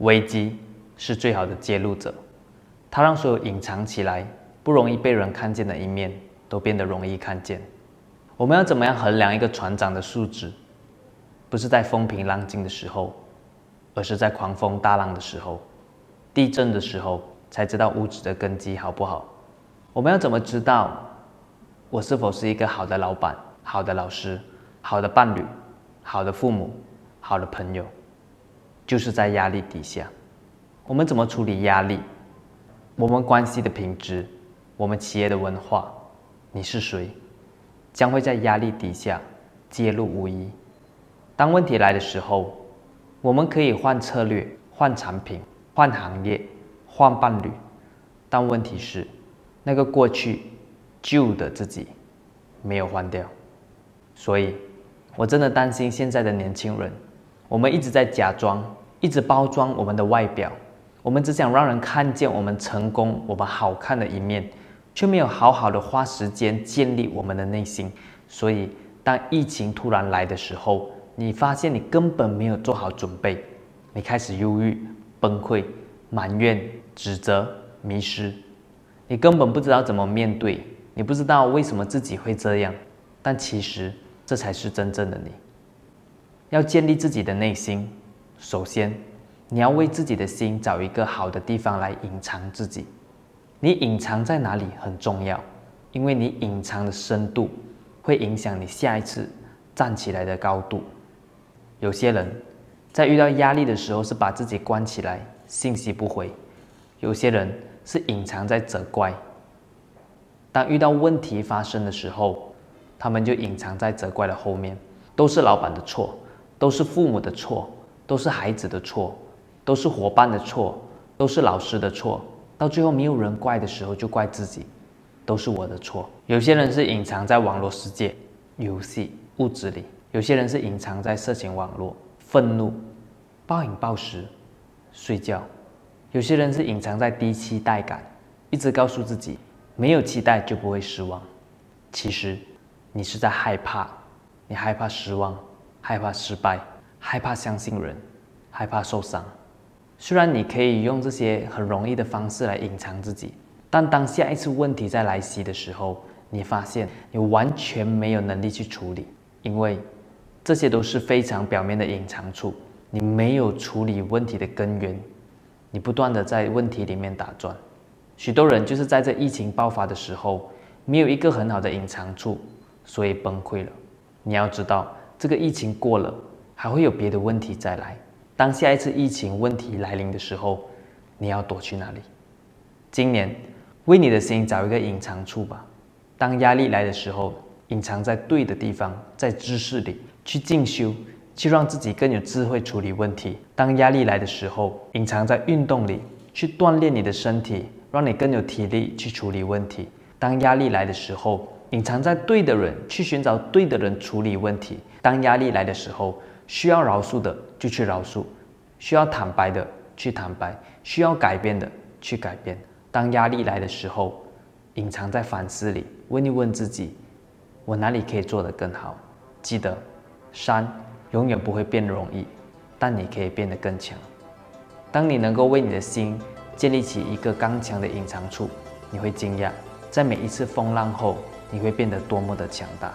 危机是最好的揭露者，它让所有隐藏起来、不容易被人看见的一面都变得容易看见。我们要怎么样衡量一个船长的素质？不是在风平浪静的时候，而是在狂风大浪的时候、地震的时候，才知道物质的根基好不好。我们要怎么知道我是否是一个好的老板、好的老师、好的伴侣、好的父母、好的朋友？就是在压力底下，我们怎么处理压力？我们关系的品质，我们企业的文化，你是谁，将会在压力底下揭露无遗。当问题来的时候，我们可以换策略、换产品、换行业、换伴侣，但问题是，那个过去旧的自己没有换掉。所以，我真的担心现在的年轻人，我们一直在假装。一直包装我们的外表，我们只想让人看见我们成功、我们好看的一面，却没有好好的花时间建立我们的内心。所以，当疫情突然来的时候，你发现你根本没有做好准备，你开始忧郁、崩溃、埋怨、指责、迷失，你根本不知道怎么面对，你不知道为什么自己会这样。但其实，这才是真正的你。要建立自己的内心。首先，你要为自己的心找一个好的地方来隐藏自己。你隐藏在哪里很重要，因为你隐藏的深度会影响你下一次站起来的高度。有些人，在遇到压力的时候是把自己关起来，信息不回；有些人是隐藏在责怪。当遇到问题发生的时候，他们就隐藏在责怪的后面，都是老板的错，都是父母的错。都是孩子的错，都是伙伴的错，都是老师的错。到最后没有人怪的时候，就怪自己，都是我的错。有些人是隐藏在网络世界、游戏、物质里；有些人是隐藏在色情网络、愤怒、暴饮暴食、睡觉；有些人是隐藏在低期待感，一直告诉自己没有期待就不会失望。其实，你是在害怕，你害怕失望，害怕失败。害怕相信人，害怕受伤。虽然你可以用这些很容易的方式来隐藏自己，但当下一次问题再来袭的时候，你发现你完全没有能力去处理，因为这些都是非常表面的隐藏处，你没有处理问题的根源，你不断的在问题里面打转。许多人就是在这疫情爆发的时候，没有一个很好的隐藏处，所以崩溃了。你要知道，这个疫情过了。还会有别的问题再来。当下一次疫情问题来临的时候，你要躲去哪里？今年为你的心找一个隐藏处吧。当压力来的时候，隐藏在对的地方，在知识里去进修，去让自己更有智慧处理问题。当压力来的时候，隐藏在运动里，去锻炼你的身体，让你更有体力去处理问题。当压力来的时候，隐藏在对的人，去寻找对的人处理问题。当压力来的时候，需要饶恕的就去饶恕，需要坦白的去坦白，需要改变的去改变。当压力来的时候，隐藏在反思里，问一问自己：我哪里可以做得更好？记得，山永远不会变容易，但你可以变得更强。当你能够为你的心建立起一个刚强的隐藏处，你会惊讶，在每一次风浪后，你会变得多么的强大。